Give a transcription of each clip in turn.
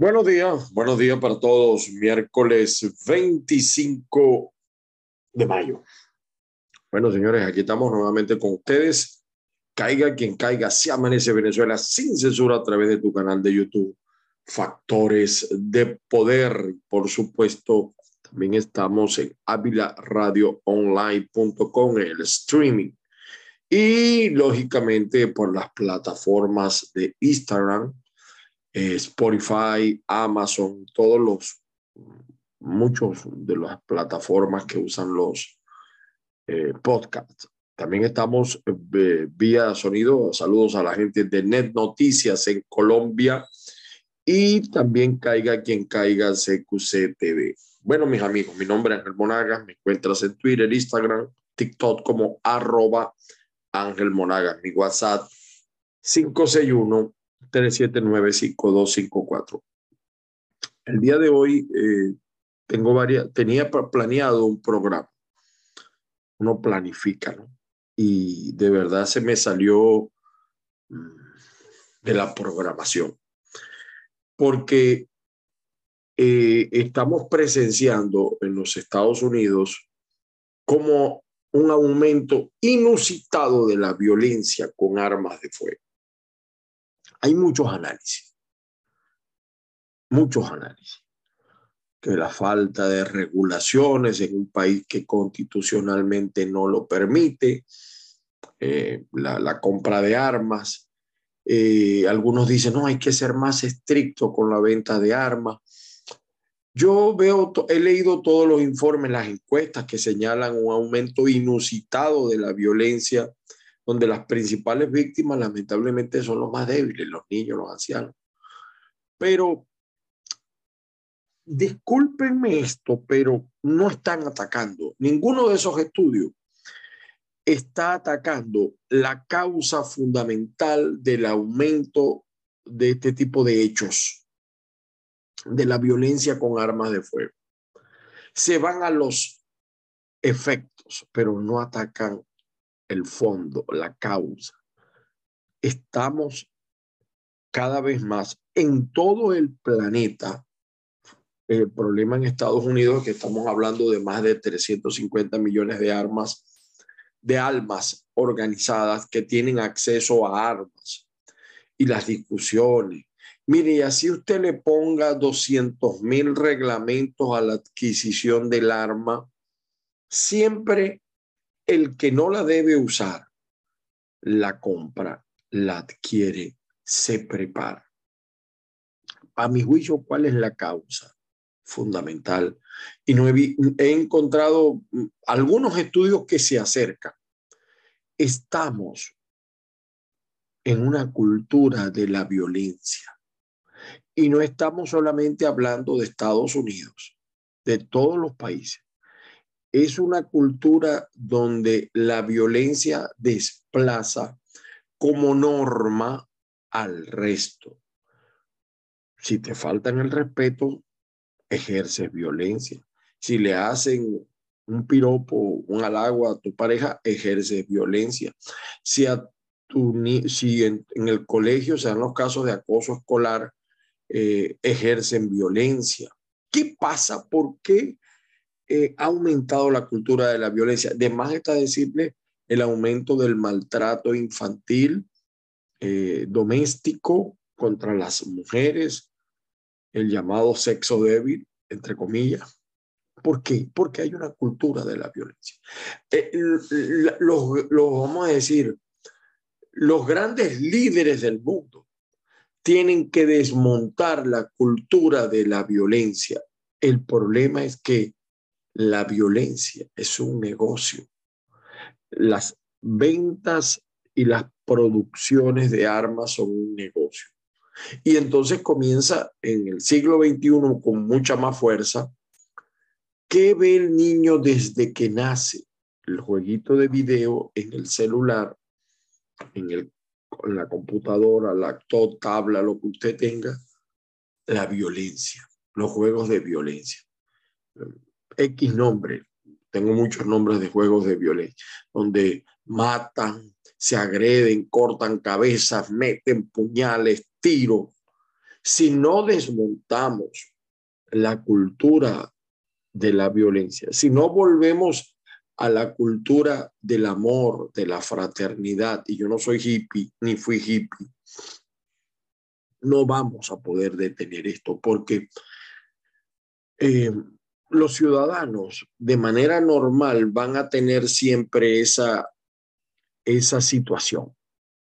Buenos días, buenos días para todos. Miércoles 25 de mayo. Bueno, señores, aquí estamos nuevamente con ustedes. Caiga quien caiga, se amanece Venezuela sin censura a través de tu canal de YouTube. Factores de poder, por supuesto. También estamos en avilaradioonline.com, el streaming. Y lógicamente por las plataformas de Instagram, eh, Spotify, Amazon, todos los, muchos de las plataformas que usan los eh, podcasts. También estamos eh, vía sonido. Saludos a la gente de Net Noticias en Colombia y también caiga quien caiga CQC TV. Bueno, mis amigos, mi nombre es Ángel Monagas. Me encuentras en Twitter, Instagram, TikTok como arroba Ángel Monagas. Mi WhatsApp 561 379-5254. El día de hoy eh, tengo varias, tenía planeado un programa. Uno planifica, ¿no? Y de verdad se me salió mm, de la programación. Porque eh, estamos presenciando en los Estados Unidos como un aumento inusitado de la violencia con armas de fuego. Hay muchos análisis, muchos análisis. Que la falta de regulaciones en un país que constitucionalmente no lo permite, eh, la, compra de armas. Eh, algunos dicen, no, hay que ser más estricto con la venta de armas. Yo veo, he leído todos los informes, las encuestas que señalan un aumento inusitado de la violencia donde las principales víctimas lamentablemente son los más débiles, los niños, los ancianos. Pero discúlpenme esto, pero no están atacando. Ninguno de esos estudios está atacando la causa fundamental del aumento de este tipo de hechos, de la violencia con armas de fuego. Se van a los efectos, pero no atacan el fondo, la causa. Estamos cada vez más en todo el planeta. El problema en Estados Unidos es que estamos hablando de más de 350 millones de armas, de almas organizadas que tienen acceso a armas y las discusiones. Mire, y así usted le ponga 200 mil reglamentos a la adquisición del arma, siempre el que no la debe usar, la compra, la adquiere, se prepara. A mi juicio, ¿cuál es la causa fundamental? Y no he, he encontrado mm, algunos estudios que se acercan. Estamos en una cultura de la violencia. Y no estamos solamente hablando de Estados Unidos, de todos los países es una cultura donde la violencia desplaza como norma al resto. Si te faltan el respeto, ejerces violencia. Si le hacen un piropo, un halago a tu pareja, ejerces violencia. Si, en, el colegio se dan los casos de acoso escolar, eh, ejercen violencia. ¿Qué pasa? ¿Por qué eh, ha aumentado la cultura de la violencia. De más está decirle el aumento del maltrato infantil, eh, doméstico contra las mujeres, el llamado sexo débil, entre comillas. ¿Por qué? Porque hay una cultura de la violencia. Eh, los, vamos a decir, los grandes líderes del mundo tienen que desmontar la cultura de la violencia. El problema es que la violencia es un negocio. Las ventas y las producciones de armas son un negocio. Y entonces comienza en el siglo XXI con mucha más fuerza. ¿Qué ve el niño desde que nace? El jueguito de video en el celular, en, el, en la computadora, laptop, tabla, lo que usted tenga, la violencia, los juegos de violencia. X nombre, tengo muchos nombres de juegos de violencia, donde matan, se agreden, cortan cabezas, meten puñales, tiros. Si no desmontamos la cultura de la violencia, si no volvemos a la cultura del amor, de la fraternidad, y yo no soy hippie ni fui hippie, no vamos a poder detener esto porque eh, los ciudadanos de manera normal van a tener siempre esa, esa situación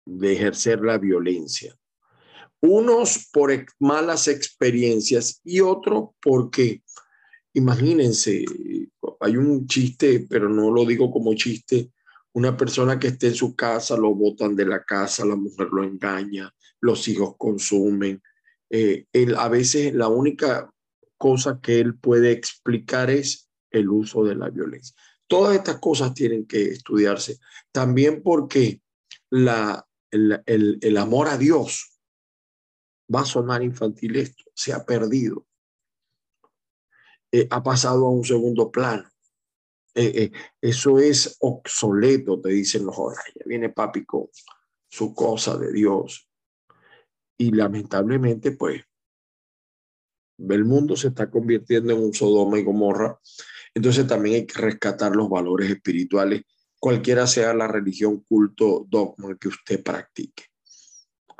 de ejercer la violencia. Unos por malas experiencias y otros porque, imagínense, hay un chiste, pero no lo digo como chiste, una persona que esté en su casa, lo botan de la casa, la mujer lo engaña, los hijos consumen. Eh, él, a veces la única cosa que él puede explicar es el uso de la violencia. Todas estas cosas tienen que estudiarse. También porque la, el, el, amor a Dios va a sonar infantil esto, se ha perdido. Eh, ha pasado a un segundo plano. Eh, eso es obsoleto, te dicen los jóvenes. Ya viene papi con su cosa de Dios. Y lamentablemente, pues, el mundo se está convirtiendo en un Sodoma y Gomorra. Entonces también hay que rescatar los valores espirituales, cualquiera sea la religión, culto, dogma que usted practique.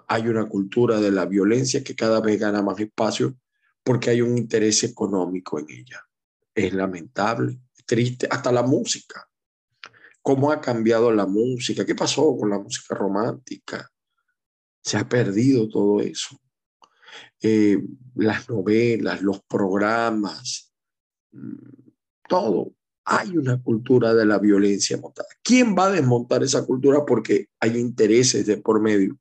Hay una cultura de la violencia que cada vez gana más espacio porque hay un interés económico en ella. Es lamentable, triste, hasta la música. ¿Cómo ha cambiado la música? ¿Qué pasó con la música romántica? Se ha perdido todo eso. Eh, las novelas, los programas, mm, todo. Hay una cultura de la violencia montada. ¿Quién va a desmontar esa cultura porque hay intereses de por medio?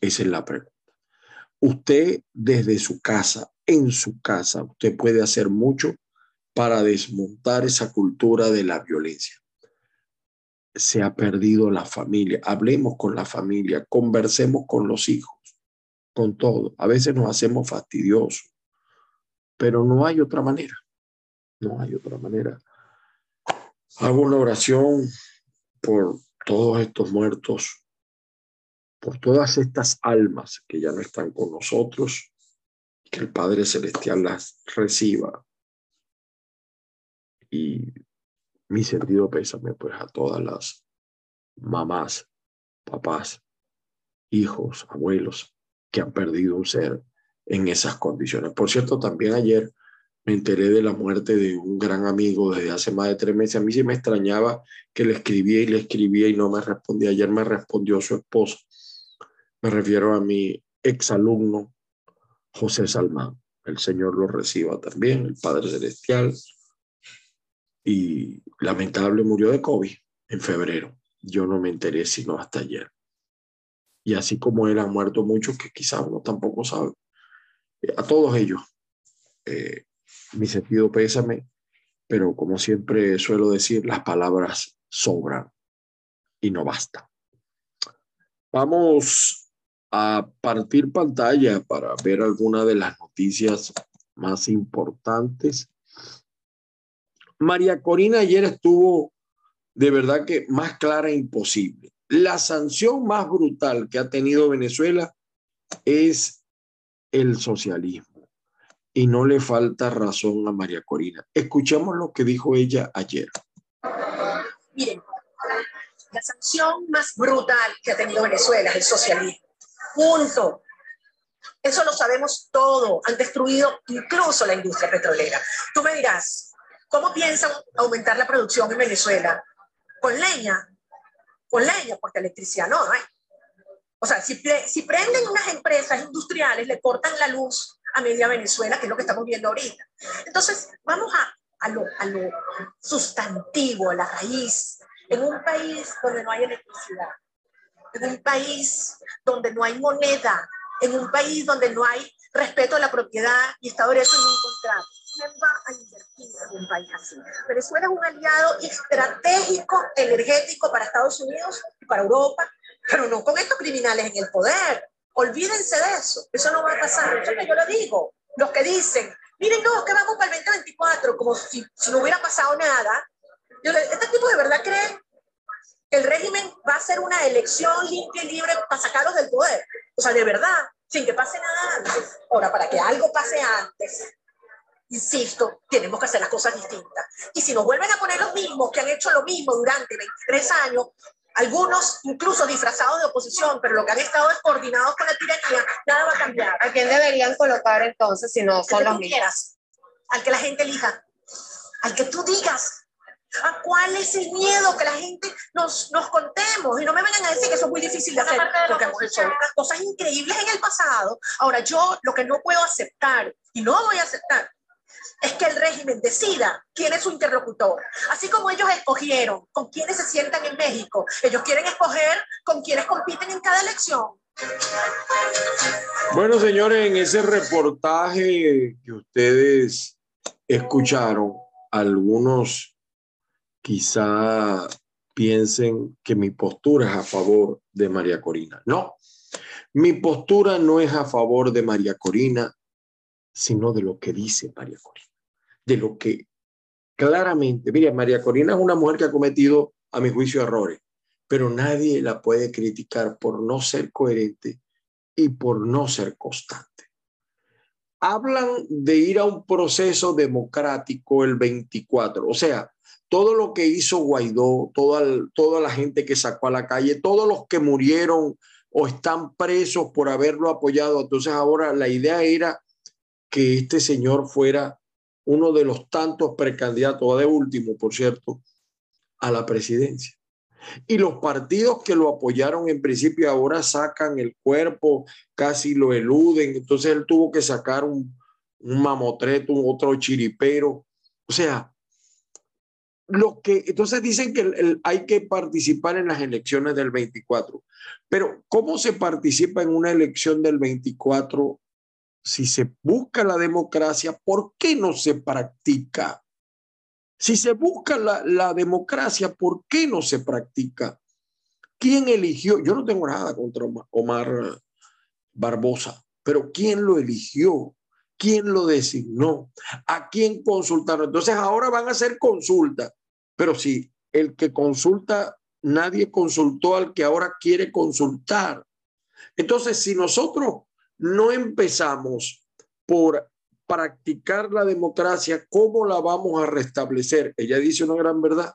Esa es la pregunta. Usted desde su casa, en su casa, usted puede hacer mucho para desmontar esa cultura de la violencia. Se ha perdido la familia. Hablemos con la familia, conversemos con los hijos con todo. A veces nos hacemos fastidiosos, pero no hay otra manera. No hay otra manera. Hago una oración por todos estos muertos, por todas estas almas que ya no están con nosotros, que el Padre Celestial las reciba. Y mi sentido pésame pues a todas las mamás, papás, hijos, abuelos, que han perdido un ser en esas condiciones. Por cierto, también ayer me enteré de la muerte de un gran amigo desde hace más de tres meses. A mí sí me extrañaba que le escribía y le escribía y no me respondía. Ayer me respondió su esposo. Me refiero a mi exalumno José Salmán. El Señor lo reciba también, el Padre Celestial. Y lamentable murió de COVID en febrero. Yo no me enteré sino hasta ayer y así como él han muerto muchos que quizás uno tampoco sabe. Eh, a todos ellos, eh, mi sentido pésame, pero como siempre suelo decir, las palabras sobran y no basta. Vamos a partir pantalla para ver algunas de las noticias más importantes. María Corina ayer estuvo de verdad que más clara e imposible la sanción más brutal que ha tenido Venezuela es el socialismo. Y no le falta razón a María Corina. Escuchemos lo que dijo ella ayer. Miren, la sanción más brutal que ha tenido Venezuela es el socialismo. Punto. Eso lo sabemos todo. Han destruido incluso la industria petrolera. Tú me dirás, ¿cómo piensan aumentar la producción en Venezuela? Con leña, con leña, porque electricidad no hay. O sea, si, si prenden unas empresas industriales, le cortan la luz a media Venezuela, que es lo que estamos viendo ahorita. Entonces, vamos a, a, lo, a lo sustantivo, a la raíz. En un país donde no hay electricidad, en un país donde no hay moneda, en un país donde no hay respeto a la propiedad y Estado de en un contrato ¿quién va a invertir en un país así? Venezuela es un aliado estratégico, energético para Estados Unidos y para Europa, pero no con estos criminales en el poder. Olvídense de eso, eso no va a pasar. yo lo digo. Los que dicen, miren, no, que vamos para el 2024, como si, si no hubiera pasado nada. Yo, este tipo de verdad cree que el régimen va a ser una elección limpia y libre para sacarlos del poder. O sea, de verdad, sin que pase nada antes. Ahora, para que algo pase antes, insisto, tenemos que hacer las cosas distintas. Y si nos vuelven a poner los mismos que han hecho lo mismo durante 23 años, algunos incluso disfrazados de oposición, pero lo que han estado es coordinados con la tiranía, nada va a cambiar. ¿A quién deberían colocar entonces si no son los mismos? Al que la gente elija, al que tú digas. ¿A cuál es el miedo que la gente nos, nos contemos? Y no me vengan a decir que eso es muy difícil de hacer, porque hemos hecho cosas increíbles en el pasado. Ahora, yo lo que no puedo aceptar, y no voy a aceptar, es que el régimen decida quién es su interlocutor. Así como ellos escogieron con quiénes se sientan en México, ellos quieren escoger con quienes compiten en cada elección. Bueno, señores, en ese reportaje que ustedes escucharon, algunos quizá piensen que mi postura es a favor de María Corina. No, mi postura no es a favor de María Corina, sino de lo que dice María Corina, de lo que claramente, mire, María Corina es una mujer que ha cometido, a mi juicio, errores, pero nadie la puede criticar por no ser coherente y por no ser constante. Hablan de ir a un proceso democrático el 24, o sea, todo lo que hizo Guaidó, toda, toda la gente que sacó a la calle, todos los que murieron o están presos por haberlo apoyado. Entonces ahora la idea era que este señor fuera uno de los tantos precandidatos, de último, por cierto, a la presidencia. Y los partidos que lo apoyaron en principio ahora sacan el cuerpo, casi lo eluden. Entonces él tuvo que sacar un, mamotreto, un otro chiripero. O sea, lo que entonces dicen que hay que participar en las elecciones del 24. Pero ¿cómo se participa en una elección del 24 si se busca la democracia, ¿por qué no se practica? Si se busca la, democracia, ¿por qué no se practica? ¿Quién eligió? Yo no tengo nada contra Omar Barbosa, pero ¿quién lo eligió? ¿Quién lo designó? ¿A quién consultaron? Entonces ahora van a hacer consulta, pero si el que consulta, nadie consultó al que ahora quiere consultar. Entonces, si nosotros no empezamos por practicar la democracia, ¿cómo la vamos a restablecer? Ella dice una gran verdad.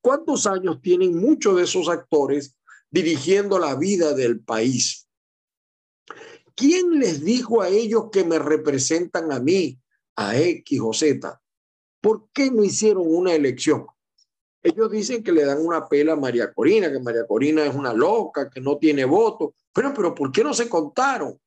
¿Cuántos años tienen muchos de esos actores dirigiendo la vida del país? ¿Quién les dijo a ellos que me representan a mí, a X o Z? ¿Por qué no hicieron una elección? Ellos dicen que le dan una pela a María Corina, que María Corina es una loca, que no tiene voto. Bueno, pero ¿por qué no se contaron?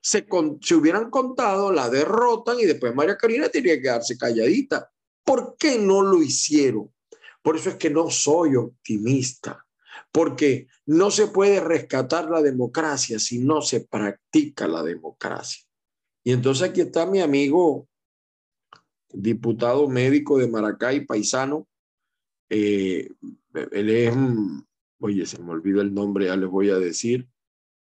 Se, hubieran contado, la derrotan y después María Corina tendría que quedarse calladita. ¿Por qué no lo hicieron? Por eso es que no soy optimista, porque no se puede rescatar la democracia si no se practica la democracia. Y entonces aquí está mi amigo, diputado médico de Maracay, paisano, eh, él es, oye, se me olvida el nombre, ya les voy a decir,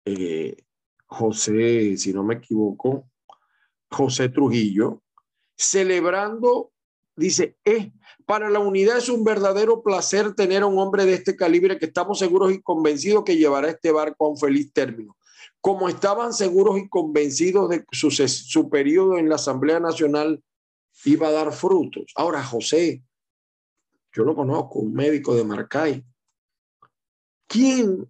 eh, José, si no me equivoco, José Trujillo, celebrando, dice, es para la unidad es un verdadero placer tener a un hombre de este calibre que estamos seguros y convencidos que llevará este barco a un feliz término. Como estaban seguros y convencidos de que su, su periodo en la Asamblea Nacional iba a dar frutos. Ahora, José, yo lo conozco, un médico de Marcay. ¿Quién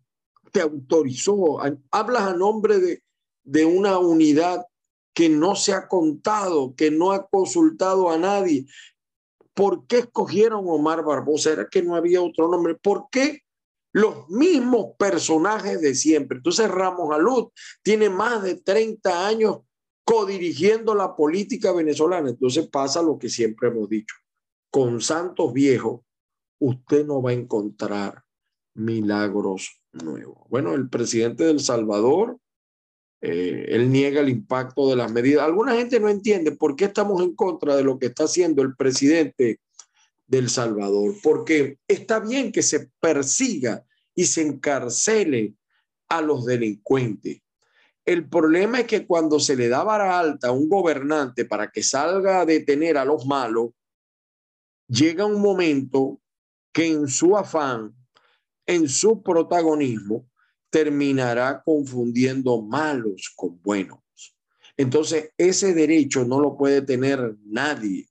te autorizó? Hablas a nombre de, de una unidad que no se ha contado, que no ha consultado a nadie. ¿Por qué escogieron Omar Barbosa? ¿Era que no había otro nombre? ¿Por qué los mismos personajes de siempre? Entonces Ramos Alud tiene más de 30 años codirigiendo la política venezolana. Entonces pasa lo que siempre hemos dicho con santos viejos, usted no va a encontrar milagros nuevos. Bueno, el presidente del Salvador, eh, él niega el impacto de las medidas. Alguna gente no entiende por qué estamos en contra de lo que está haciendo el presidente del Salvador, porque está bien que se persiga y se encarcele a los delincuentes. El problema es que cuando se le da vara alta a un gobernante para que salga a detener a los malos, llega un momento que en su afán, en su protagonismo, terminará confundiendo malos con buenos. Entonces, ese derecho no lo puede tener nadie.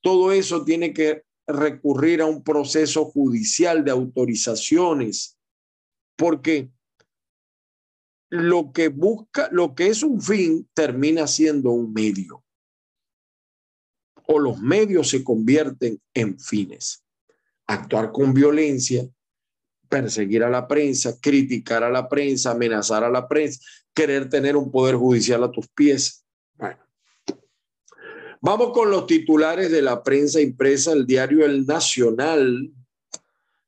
Todo eso tiene que recurrir a un proceso judicial de autorizaciones, porque lo que busca, lo que es un fin, termina siendo un medio. O los medios se convierten en fines. Actuar con violencia, perseguir a la prensa, criticar a la prensa, amenazar a la prensa, querer tener un poder judicial a tus pies. Bueno, Vamos con los titulares de la prensa impresa, el diario El Nacional.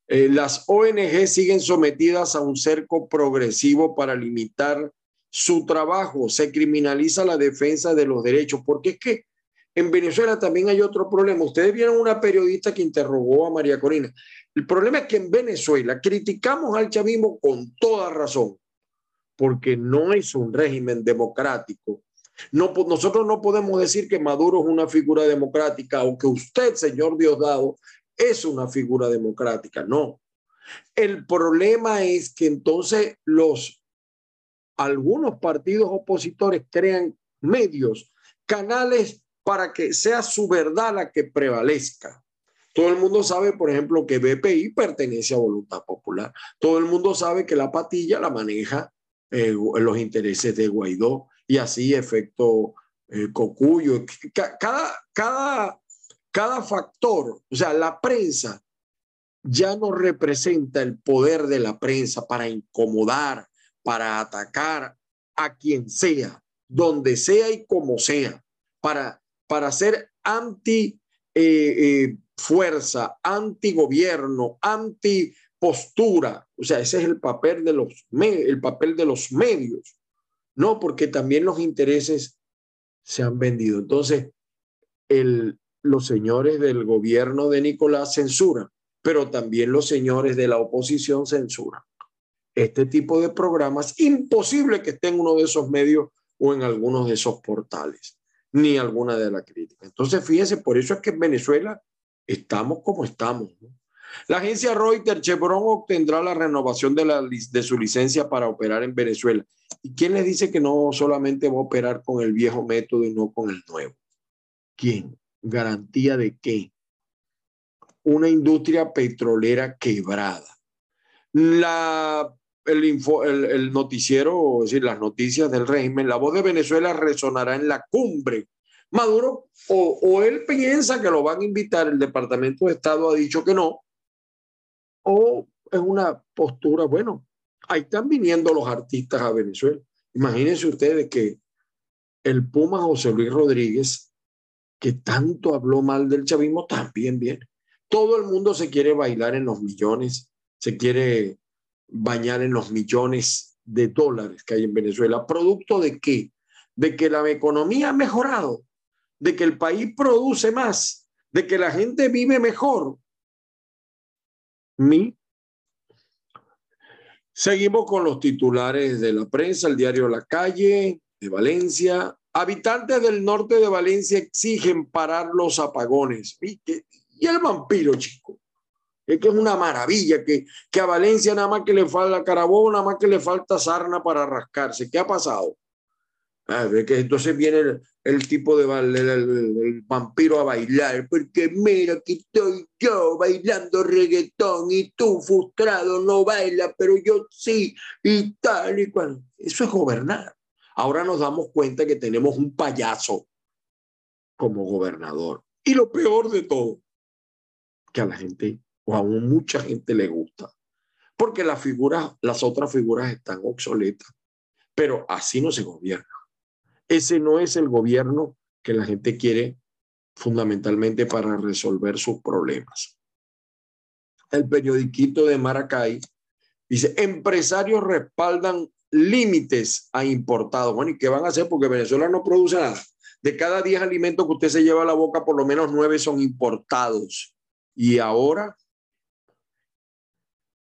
Eh, las ONG siguen sometidas a un cerco progresivo para limitar su trabajo. Se criminaliza la defensa de los derechos, porque es que en Venezuela también hay otro problema. Ustedes vieron una periodista que interrogó a María Corina. El problema es que en Venezuela criticamos al chavismo con toda razón, porque no es un régimen democrático no, nosotros no podemos decir que Maduro es una figura democrática o que usted, señor Diosdado, es una figura democrática. No. El problema es que entonces los algunos partidos opositores crean medios, canales para que sea su verdad la que prevalezca. Todo el mundo sabe, por ejemplo, que BPI pertenece a Voluntad Popular. Todo el mundo sabe que la patilla la maneja eh, los intereses de Guaidó y así efecto eh, cocuyo. Cada, cada, cada factor, o sea, la prensa ya no representa el poder de la prensa para incomodar, para atacar a quien sea, donde sea y como sea, para, para ser anti eh, eh, fuerza, anti gobierno, anti postura. O sea, ese es el papel de los, el papel de los medios. No, porque también los intereses se han vendido. Entonces, el, los señores del gobierno de Nicolás censuran, pero también los señores de la oposición censuran. Este tipo de programas, imposible que esté en uno de esos medios o en algunos de esos portales, ni alguna de la crítica. Entonces, fíjense, por eso es que en Venezuela estamos como estamos. La agencia Reuters Chevron obtendrá la renovación de, de su licencia para operar en Venezuela. ¿Y quién les dice que no solamente va a operar con el viejo método y no con el nuevo? ¿Quién? ¿Garantía de qué? Una industria petrolera quebrada. La, el, noticiero, es decir, las noticias del régimen, la voz de Venezuela resonará en la cumbre. Maduro, o, o él piensa que lo van a invitar, el Departamento de Estado ha dicho que no, o es una postura, bueno, ahí están viniendo los artistas a Venezuela. Imagínense ustedes que el Puma José Luis Rodríguez, que tanto habló mal del chavismo, también viene. Todo el mundo se quiere bailar en los millones, se quiere bañar en los millones de dólares que hay en Venezuela. ¿Producto de qué? De que la economía ha mejorado, de que el país produce más, de que la gente vive mejor, mi. Seguimos con los titulares de la prensa, el diario La Calle de Valencia. Habitantes del norte de Valencia exigen parar los apagones. Y, el vampiro, chico. Es que es una maravilla que, que a Valencia nada más que le falta Carabobo, nada más que le falta sarna para rascarse. ¿Qué ha pasado? Ah, que entonces viene el, tipo de el, vampiro a bailar, porque mira que estoy yo bailando reggaetón y tú frustrado no bailas, pero yo sí, y tal y cual. Eso es gobernar. Ahora nos damos cuenta que tenemos un payaso como gobernador. Y lo peor de todo, que a la gente, o a mucha gente le gusta, porque las figuras, las otras figuras están obsoletas, pero así no se gobierna. Ese no es el gobierno que la gente quiere fundamentalmente para resolver sus problemas. El periodiquito de Maracay dice, empresarios respaldan límites a importados. Bueno, ¿y qué van a hacer? Porque Venezuela no produce nada. De cada 10 alimentos que usted se lleva a la boca, por lo menos 9 son importados. Y ahora,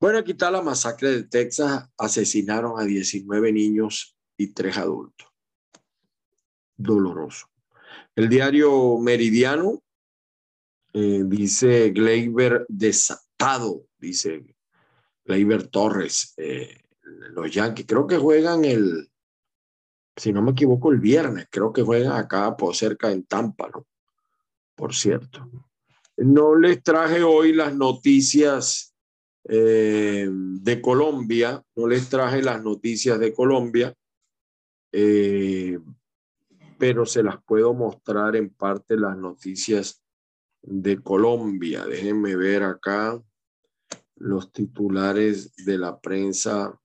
bueno, aquí está la masacre de Texas. Asesinaron a 19 niños y 3 adultos doloroso. El diario Meridiano eh, dice Gleiber desatado, dice Gleiber Torres, eh, los Yankees. Creo que juegan el, si no me equivoco, el viernes. Creo que juegan acá por cerca en Tampa, ¿no? Por cierto. No les traje hoy las noticias eh, de Colombia, no les traje las noticias de Colombia, eh, pero se las puedo mostrar en parte las noticias de Colombia. Déjenme ver acá los titulares de la prensa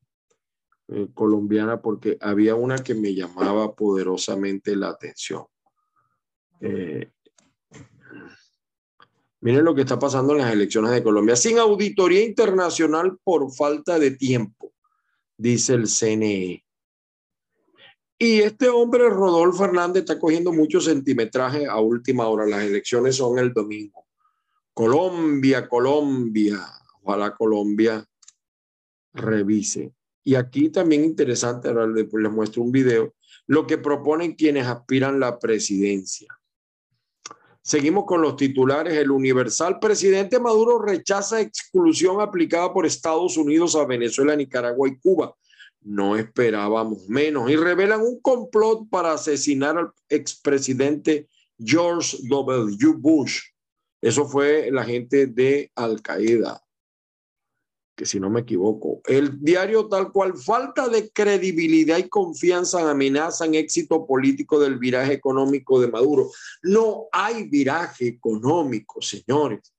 eh, colombiana porque había una que me llamaba poderosamente la atención. Miren lo que está pasando en las elecciones de Colombia. Sin auditoría internacional por falta de tiempo, dice el CNE. Y este hombre, Rodolfo Hernández, está cogiendo mucho centimetraje a última hora. Las elecciones son el domingo. Colombia, Colombia. Ojalá Colombia revise. Y aquí también interesante, ahora les, les muestro un video, lo que proponen quienes aspiran la presidencia. Seguimos con los titulares. El Universal, presidente Maduro rechaza exclusión aplicada por Estados Unidos a Venezuela, Nicaragua y Cuba. No esperábamos menos. Y revelan un complot para asesinar al expresidente George W. Bush. Eso fue la gente de Al Qaeda, que si no me equivoco. El diario tal cual, falta de credibilidad y confianza amenazan éxito político del viraje económico de Maduro. No hay viraje económico, señores.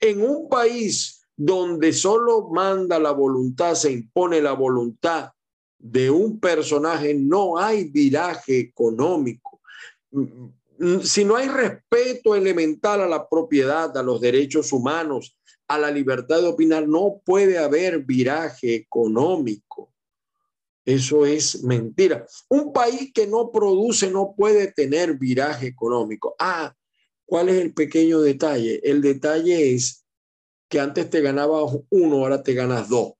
En un país donde solo manda la voluntad, se impone la voluntad de un personaje, no hay viraje económico. Si no hay respeto elemental a la propiedad, a los derechos humanos, a la libertad de opinar, no puede haber viraje económico. Eso es mentira. Un país que no produce no puede tener viraje económico. Ah, ¿cuál es el pequeño detalle? El detalle es que antes te ganabas uno, ahora te ganas dos.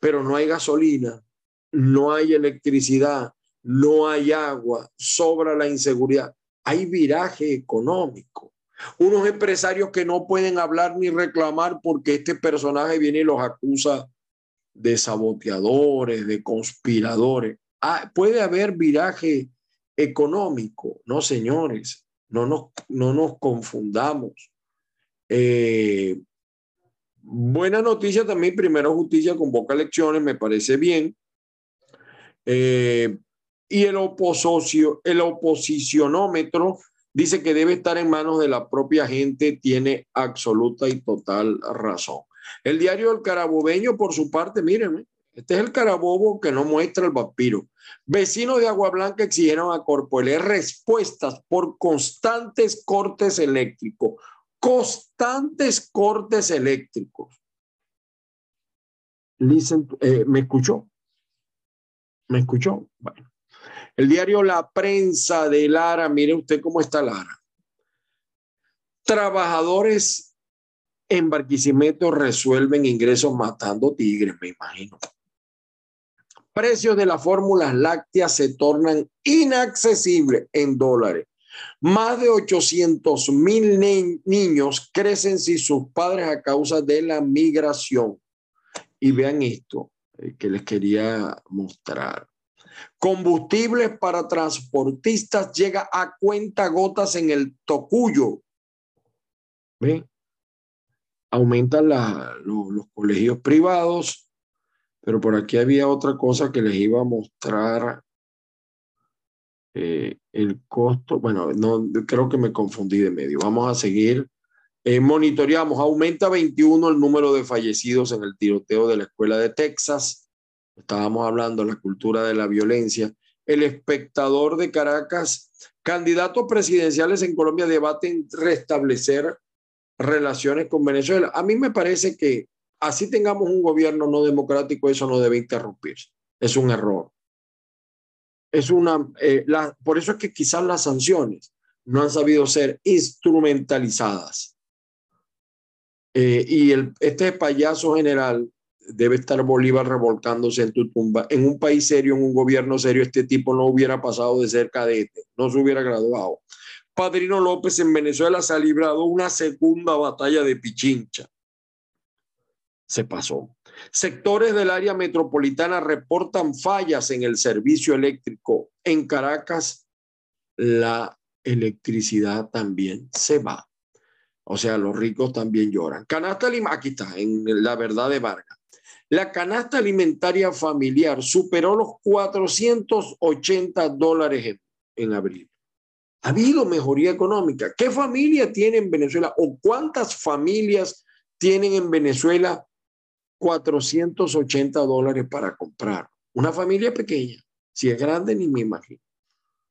Pero no hay gasolina, no hay electricidad, no hay agua, sobra la inseguridad. Hay viraje económico. Unos empresarios que no pueden hablar ni reclamar porque este personaje viene y los acusa de saboteadores, de conspiradores. Ah, puede haber viraje económico, no señores, no nos, no nos confundamos. Eh, Buena noticia también, primero justicia convoca elecciones, me parece bien. Eh, y el, oposocio, el oposicionómetro dice que debe estar en manos de la propia gente, tiene absoluta y total razón. El diario El Carabobeño, por su parte, mírenme, este es el carabobo que no muestra el vampiro. Vecinos de Agua Blanca exigieron a Corpoelé respuestas por constantes cortes eléctricos constantes cortes eléctricos. Eh, ¿Me escuchó? ¿Me escuchó? Bueno. El diario La Prensa de Lara, mire usted cómo está Lara. Trabajadores en Barquisimeto resuelven ingresos matando tigres, me imagino. Precios de las fórmulas lácteas se tornan inaccesibles en dólares. Más de 800 mil niños crecen sin sus padres a causa de la migración. Y vean esto eh, que les quería mostrar. Combustibles para transportistas llega a cuenta gotas en el Tocuyo. ¿Ven? Aumentan los colegios privados, pero por aquí había otra cosa que les iba a mostrar eh, el costo, bueno, no creo que me confundí de medio. Vamos a seguir. Eh, monitoreamos, aumenta 21 el número de fallecidos en el tiroteo de la escuela de Texas. Estábamos hablando de la cultura de la violencia. El espectador de Caracas, candidatos presidenciales en Colombia debaten restablecer relaciones con Venezuela. A mí me parece que así tengamos un gobierno no democrático, eso no debe interrumpirse. Es un error es una, eh, por eso es que quizás las sanciones no han sabido ser instrumentalizadas. Eh, y el, este payaso general debe estar Bolívar revolcándose en tu tumba. En un país serio, en un gobierno serio, este tipo no hubiera pasado de ser cadete, no se hubiera graduado. Padrino López en Venezuela se ha librado una segunda batalla de Pichincha. Se pasó. Sectores del área metropolitana reportan fallas en el servicio eléctrico. En Caracas, la electricidad también se va. O sea, los ricos también lloran. Canasta está, en la verdad de Vargas. La canasta alimentaria familiar superó los 480 dólares en, en abril. Ha habido mejoría económica. ¿Qué familia tiene en Venezuela o cuántas familias tienen en Venezuela 480 dólares para comprar? Una familia pequeña. Si es grande, ni me imagino.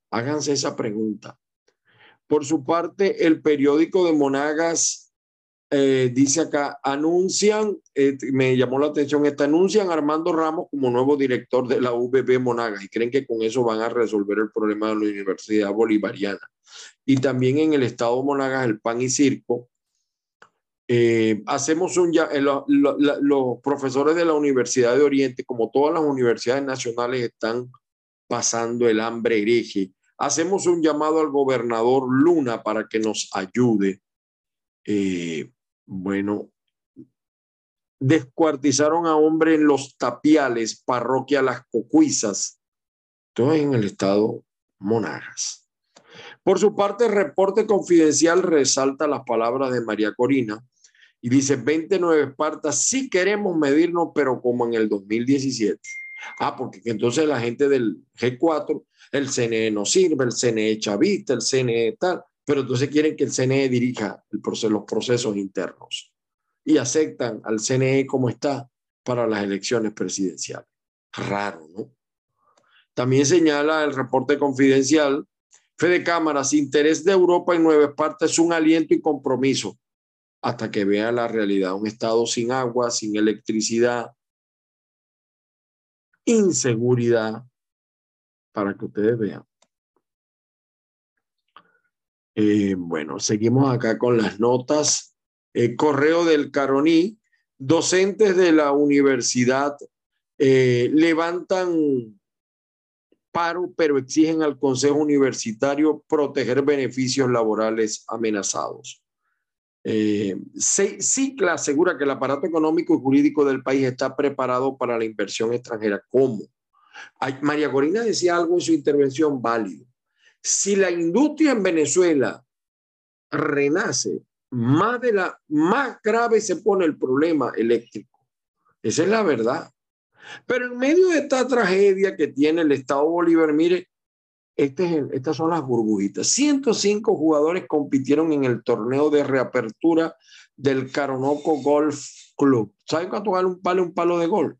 Háganse esa pregunta. Por su parte, el periódico de Monagas eh, dice acá, anuncian, eh, me llamó la atención, esta anuncian Armando Ramos como nuevo director de la UBB Monagas y creen que con eso van a resolver el problema de la Universidad Bolivariana. Y también en el estado Monagas, el pan y circo. Eh, hacemos un ya, los profesores de la Universidad de Oriente, como todas las universidades nacionales, están pasando el hambre hereje hacemos un llamado al gobernador Luna para que nos ayude. Bueno, descuartizaron a hombre en los tapiales, parroquia Las Cocuizas, todo en el estado Monagas. Por su parte, el reporte confidencial resalta las palabras de María Corina y dice 29 Espartas, sí queremos medirnos, pero como en el 2017. Ah, porque entonces la gente del G4, el CNE no sirve, el CNE chavista, el CNE tal, pero entonces quieren que el CNE dirija los procesos internos y aceptan al CNE como está para las elecciones presidenciales. Raro, ¿no? También señala el reporte confidencial, Fede Cámaras, interés de Europa en Nueva Esparta es un aliento y compromiso hasta que vea la realidad, un estado sin agua, sin electricidad, inseguridad para que ustedes vean. Eh, bueno, seguimos acá con las notas. Eh, correo del Caroní. Docentes de la universidad eh, levantan paro, pero exigen al Consejo Universitario proteger beneficios laborales amenazados. CICLA asegura que el aparato económico y jurídico del país está preparado para la inversión extranjera. ¿Cómo? María Corina decía algo en su intervención válido. Si la industria en Venezuela renace, más, de la, más grave se pone el problema eléctrico. Esa es la verdad. Pero en medio de esta tragedia que tiene el Estado Bolívar, mire, este estas son las burbujitas. 105 jugadores compitieron en el torneo de reapertura del Caronoco Golf Club. ¿Saben cuánto vale un palo, un palo de golf?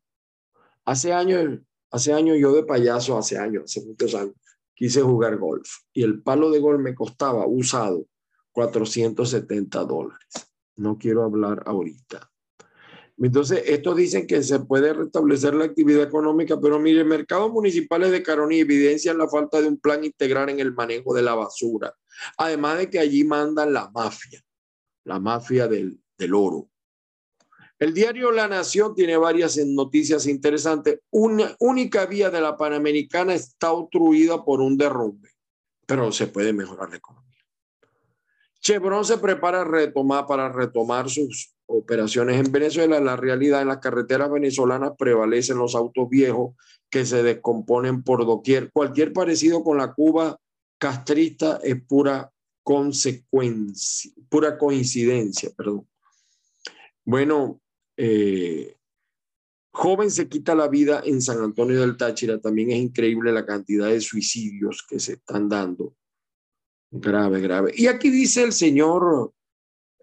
Hace años, hace años yo de payaso, hace años, hace muchos años, quise jugar golf y el palo de golf me costaba usado 470 dólares. No quiero hablar ahorita. Entonces, estos dicen que se puede restablecer la actividad económica, pero mire, mercados municipales de Caroní evidencian la falta de un plan integral en el manejo de la basura, además de que allí mandan la mafia, la mafia del, del oro. El diario La Nación tiene varias noticias interesantes. Una única vía de la Panamericana está obstruida por un derrumbe, pero se puede mejorar la economía. Chevron se prepara a retomar, para retomar sus operaciones en Venezuela. La realidad en las carreteras venezolanas prevalecen los autos viejos que se descomponen por doquier. Cualquier parecido con la Cuba castrista es pura consecuencia, pura coincidencia, perdón. Bueno, eh, joven se quita la vida en San Antonio del Táchira. También es increíble la cantidad de suicidios que se están dando. Grave, grave. Y aquí dice el señor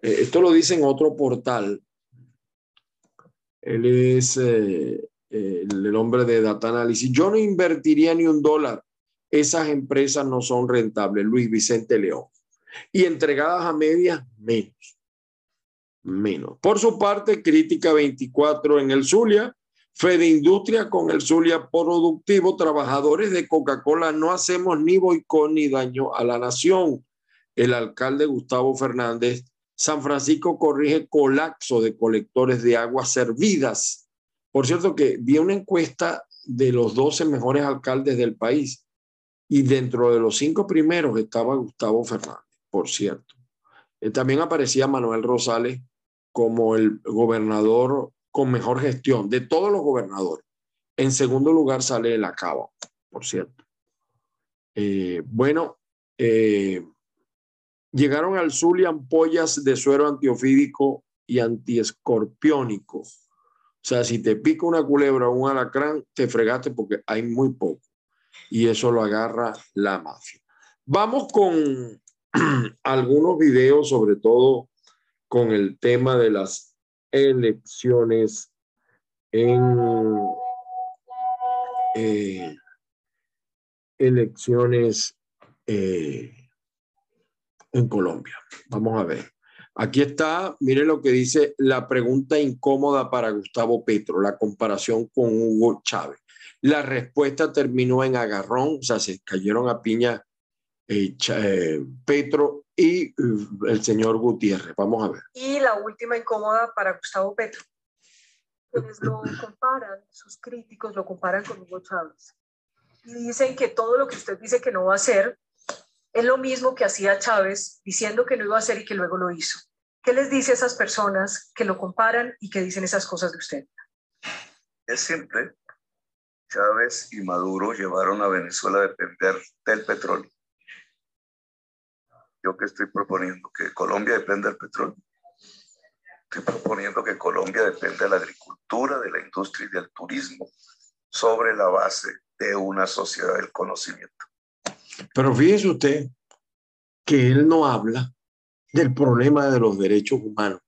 eh, esto lo dice en otro portal. Él es eh, el, hombre de Data Analysis. Yo no invertiría ni un dólar. Esas empresas no son rentables. Luis Vicente León. Y entregadas a medias, menos. Menos. Por su parte, Crítica 24 en el Zulia. Fede Industria con el Zulia Productivo. Trabajadores de Coca-Cola no hacemos ni boicot ni daño a la nación. El alcalde Gustavo Fernández San Francisco corrige colapso de colectores de aguas servidas. Por cierto que vi una encuesta de los 12 mejores alcaldes del país y dentro de los cinco primeros estaba Gustavo Fernández, por cierto. Eh, también aparecía Manuel Rosales como el gobernador con mejor gestión de todos los gobernadores. En segundo lugar sale el Acaba, por cierto. Eh, bueno, eh, llegaron al Zulia ampollas de suero antiofídico y antiescorpiónico. O sea, si te pica una culebra o un alacrán, te fregaste porque hay muy poco. Y eso lo agarra la mafia. Vamos con algunos videos, sobre todo con el tema de las elecciones en eh, elecciones eh, en Colombia. Vamos a ver. Aquí está, mire lo que dice la pregunta incómoda para Gustavo Petro, la comparación con Hugo Chávez. La respuesta terminó en agarrón, o sea, se cayeron a piña eh, eh, Petro y uh, el señor Gutiérrez. Vamos a ver. Y la última incómoda para Gustavo Petro. Quienes lo comparan, sus críticos lo comparan con Hugo Chávez. Y dicen que todo lo que usted dice que no va a hacer, es lo mismo que hacía Chávez diciendo que no iba a hacer y que luego lo hizo. ¿Qué les dice a esas personas que lo comparan y que dicen esas cosas de usted? Es simple. Chávez y Maduro llevaron a Venezuela a depender del petróleo. Yo que estoy proponiendo que Colombia dependa del petróleo. Estoy proponiendo que Colombia dependa de la agricultura, de la industria y del turismo sobre la base de una sociedad del conocimiento. Pero fíjese usted que él no habla del problema de los derechos humanos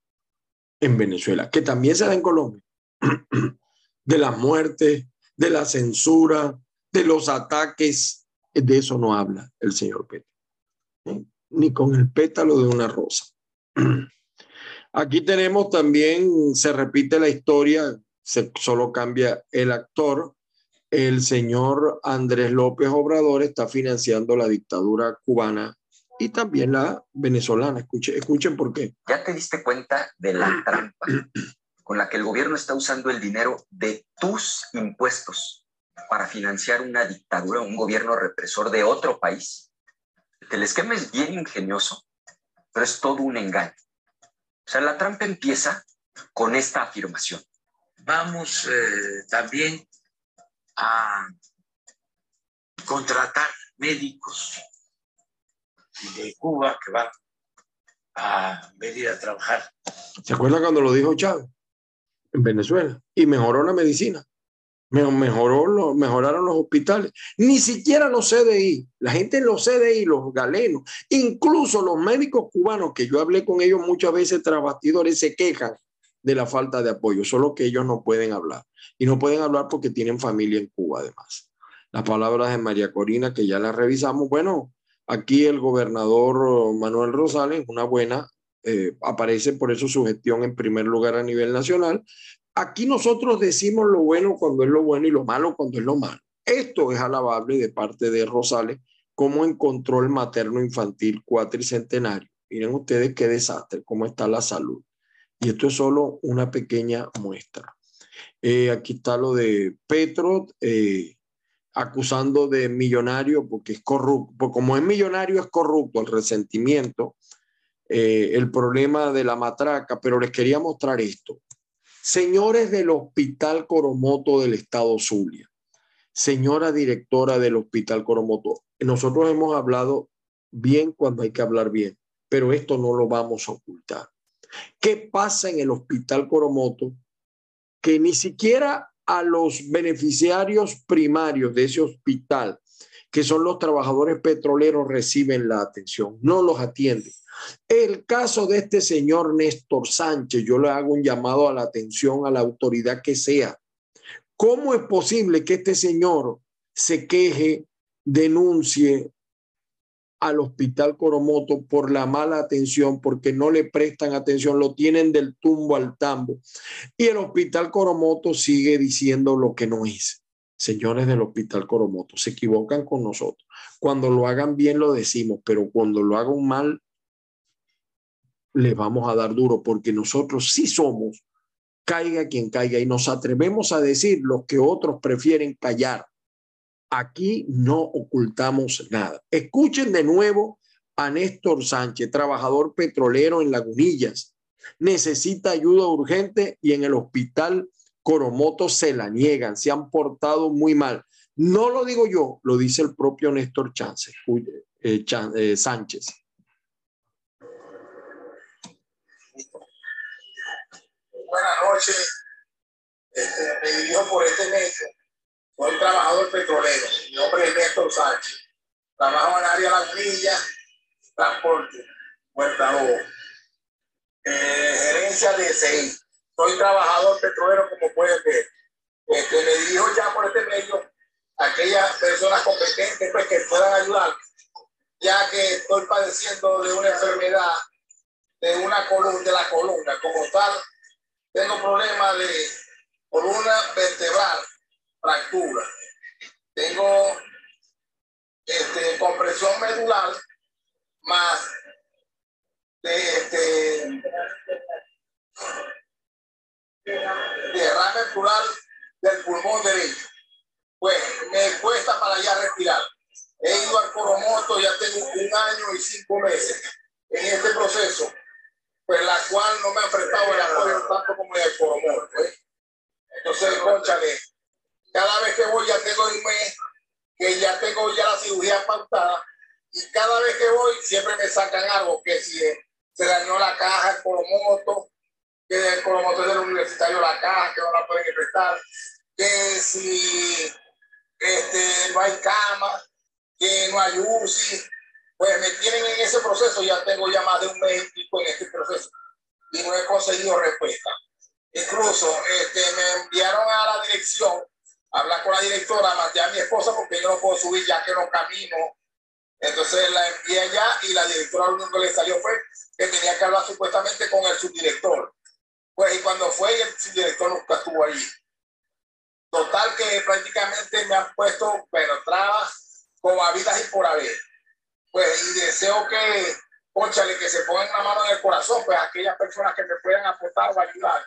en Venezuela, que también se da en Colombia, de la muerte, de la censura, de los ataques, de eso no habla el señor Petro, ni con el pétalo de una rosa. Aquí tenemos también, se repite la historia, se, solo cambia el actor, el señor Andrés López Obrador está financiando la dictadura cubana y también la venezolana. Escuchen, escuchen por qué. ¿Ya te diste cuenta de la trampa con la que el gobierno está usando el dinero de tus impuestos para financiar una dictadura, un gobierno represor de otro país? El esquema es bien ingenioso, pero es todo un engaño. O sea, la trampa empieza con esta afirmación. Vamos eh, también a contratar médicos de Cuba que van a venir a trabajar. ¿Se acuerda cuando lo dijo Chávez en Venezuela? Y mejoró la medicina, mejoraron los hospitales, ni siquiera los CDI, la gente en los CDI, los galenos, incluso los médicos cubanos que yo hablé con ellos muchas veces tras se quejan de la falta de apoyo, solo que ellos no pueden hablar. Y no pueden hablar porque tienen familia en Cuba además. Las palabras de María Corina, que ya las revisamos, bueno, aquí el gobernador Manuel Rosales, una buena, eh, aparece por eso su gestión en primer lugar a nivel nacional. Aquí nosotros decimos lo bueno cuando es lo bueno y lo malo cuando es lo malo. Esto es alabable de parte de Rosales, cómo encontró el materno infantil cuatricentenario. Miren ustedes qué desastre, cómo está la salud. Y esto es solo una pequeña muestra. Eh, aquí está lo de Petro eh, acusando de millonario porque es corrupto. Porque como es millonario es corrupto, el resentimiento, eh, el problema de la matraca. Pero les quería mostrar esto. Señores del Hospital Coromoto del Estado Zulia, señora directora del Hospital Coromoto, nosotros hemos hablado bien cuando hay que hablar bien, pero esto no lo vamos a ocultar. ¿Qué pasa en el Hospital Coromoto? Que ni siquiera a los beneficiarios primarios de ese hospital, que son los trabajadores petroleros, reciben la atención, no los atienden. El caso de este señor Néstor Sánchez, yo le hago un llamado a la atención a la autoridad que sea. ¿Cómo es posible que este señor se queje, denuncie, al hospital Coromoto por la mala atención, porque no le prestan atención, lo tienen del tumbo al tambo. Y el hospital Coromoto sigue diciendo lo que no es. Señores del hospital Coromoto, se equivocan con nosotros. Cuando lo hagan bien lo decimos, pero cuando lo hagan mal, les vamos a dar duro, porque nosotros sí somos, caiga quien caiga, y nos atrevemos a decir lo que otros prefieren callar Aquí no ocultamos nada. Escuchen de nuevo a Néstor Sánchez, trabajador petrolero en Lagunillas, necesita ayuda urgente y en el hospital Coromoto se la niegan, se han portado muy mal. No lo digo yo, lo dice el propio Néstor Chance, eh, eh, Sánchez. Buenas noches. Este, me dirijo por este medio. Soy trabajador petrolero. Mi nombre es Néstor Sánchez. Trabajo en área de las millas, transporte, puerta eh, gerencia de seis soy trabajador petrolero, como pueden ver. Este, me dirijo ya por este medio a aquellas personas competentes pues, que puedan ayudar, ya que estoy padeciendo de una enfermedad de una columna, de la columna. Como tal, tengo problemas de columna vertebral, fractura. Tengo este, compresión medular más de, este, derrame plural del pulmón derecho. Pues me cuesta para ya respirar. He ido al Coromoto, ya tengo un año y cinco meses en este proceso, pues la cual no me ha prestado el apoyo tanto como el Coromoto. ¿eh? Entonces, conchale, cada vez que voy ya tengo un mes, que ya tengo ya la cirugía pautada, y cada vez que voy siempre me sacan algo, que si se dañó la caja, el Coromoto, que con los del universitario la caja, que no la pueden prestar, que si este, no hay cama, que no hay UCI, pues me tienen en ese proceso, ya tengo ya más de un mes y pico en este proceso y no he conseguido respuesta. Incluso este, me enviaron a la dirección, a hablar con la directora, mandé a mi esposa porque yo no puedo subir ya que no camino. Entonces la envié allá y la directora lo único que le salió fue que tenía que hablar supuestamente con el subdirector. Pues y cuando fue, el director nunca estuvo ahí. Total que prácticamente me han puesto, pero trabas como habidas y por haber. Pues y deseo que, ponchale, que se pongan la mano en el corazón, pues aquellas personas que me puedan aportar o ayudar,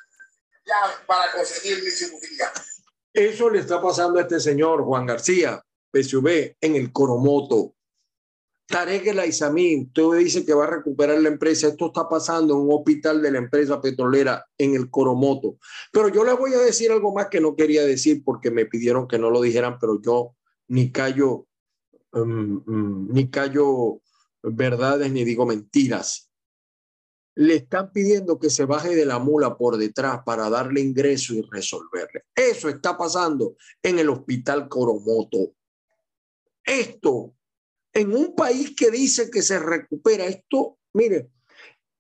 ya para conseguir mi cirugía. Eso le está pasando a este señor Juan García, PSV, en el Coromoto. Tarek El Aizamí, usted dice que va a recuperar la empresa. Esto está pasando en un hospital de la empresa petrolera en el Coromoto. Pero yo le voy a decir algo más que no quería decir porque me pidieron que no lo dijeran, pero yo ni callo, um, um, ni callo verdades ni digo mentiras. Le están pidiendo que se baje de la mula por detrás para darle ingreso y resolverle. Eso está pasando en el hospital Coromoto. Esto en un país que dice que se recupera esto, mire,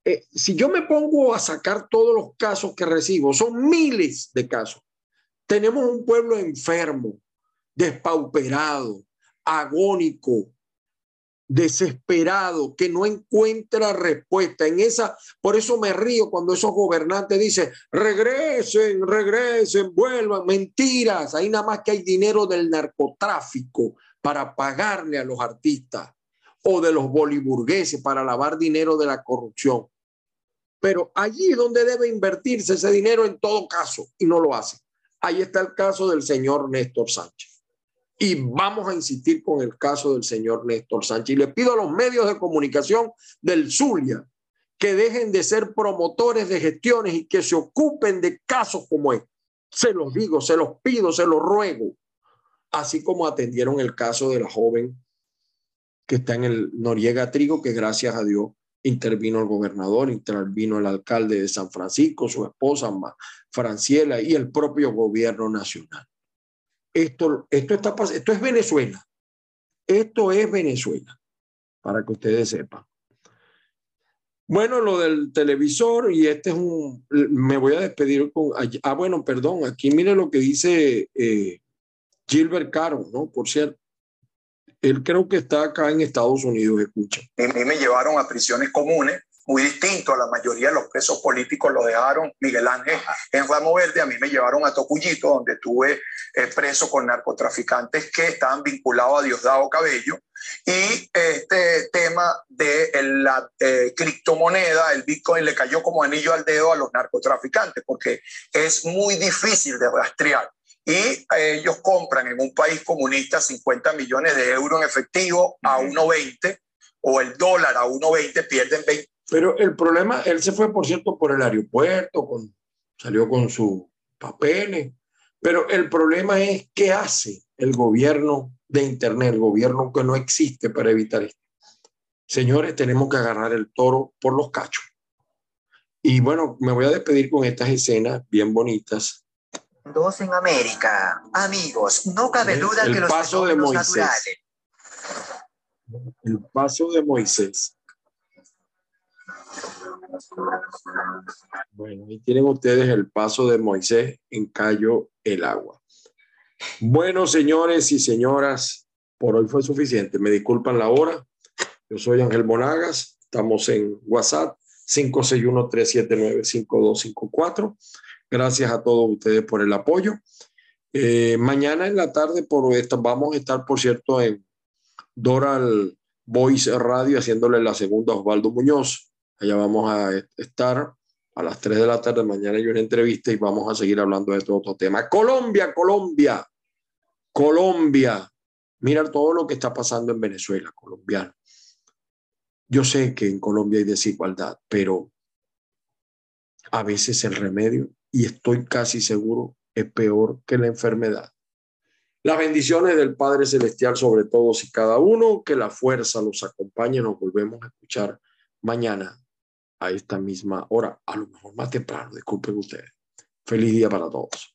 eh, si yo me pongo a sacar todos los casos que recibo, son miles de casos. Tenemos un pueblo enfermo, despauperado, agónico, desesperado, que no encuentra respuesta. En esa, por eso me río cuando esos gobernantes dicen, regresen, regresen, vuelvan, mentiras. Ahí nada más que hay dinero del narcotráfico para pagarle a los artistas o de los boliburgueses para lavar dinero de la corrupción. Pero allí es donde debe invertirse ese dinero en todo caso y no lo hace. Ahí está el caso del señor Néstor Sánchez. Y vamos a insistir con el caso del señor Néstor Sánchez. Y le pido a los medios de comunicación del Zulia que dejen de ser promotores de gestiones y que se ocupen de casos como este. Se los digo, se los pido, se los ruego así como atendieron el caso de la joven que está en el Noriega Trigo, que gracias a Dios intervino el gobernador, intervino el alcalde de San Francisco, su esposa Franciela y el propio gobierno nacional. Esto, esto, está, esto es Venezuela. Esto es Venezuela, para que ustedes sepan. Bueno, lo del televisor, y este es un, me voy a despedir con, ah, bueno, perdón, aquí mire lo que dice eh, Gilbert Caro, ¿no? Por cierto. Él creo que está acá en Estados Unidos, escucha. A mí me llevaron a prisiones comunes, muy distinto a la mayoría de los presos políticos lo dejaron Miguel Ángel en Ramo Verde, a mí me llevaron a Tocuyito, donde estuve eh, preso con narcotraficantes que estaban vinculados a Diosdado Cabello, y este tema de la eh, criptomoneda, el Bitcoin, le cayó como anillo al dedo a los narcotraficantes, porque es muy difícil de rastrear y eh, ellos compran en un país comunista 50 millones de euros en efectivo a 1,20 o el dólar a 1,20 pierden Pero el problema, él se fue, por cierto, por el aeropuerto, con, salió con sus papeles, pero el problema es qué hace el gobierno de Internet, el gobierno que no existe para evitar esto. Señores, tenemos que agarrar el toro por los cachos. Y bueno, me voy a despedir con estas escenas bien bonitas. Dos en América. Amigos, no cabe duda El que los paso de Moisés. naturales El paso de Moisés. Bueno, ahí tienen ustedes el paso de Moisés en Cayo el Agua. Bueno, señores y señoras, por hoy fue suficiente. Me disculpan la hora. Yo soy Ángel Monagas. Estamos en WhatsApp 561-379-5254. Gracias a todos ustedes por el apoyo. Eh, mañana en la tarde por esta, vamos a estar, por cierto, en Doral Voice Radio haciéndole la segunda a Osvaldo Muñoz. Allá vamos a estar a las 3 de la tarde. Mañana hay una entrevista y vamos a seguir hablando de todo otro tema. Colombia, Colombia, Colombia. Mira todo lo que está pasando en Venezuela, colombiano. Yo sé que en Colombia hay desigualdad, pero a veces el remedio, y estoy casi seguro, es peor que la enfermedad. Las bendiciones del Padre Celestial sobre todos y cada uno, que la fuerza los acompañe. Nos volvemos a escuchar mañana a esta misma hora, a lo mejor más temprano, disculpen ustedes. Feliz día para todos.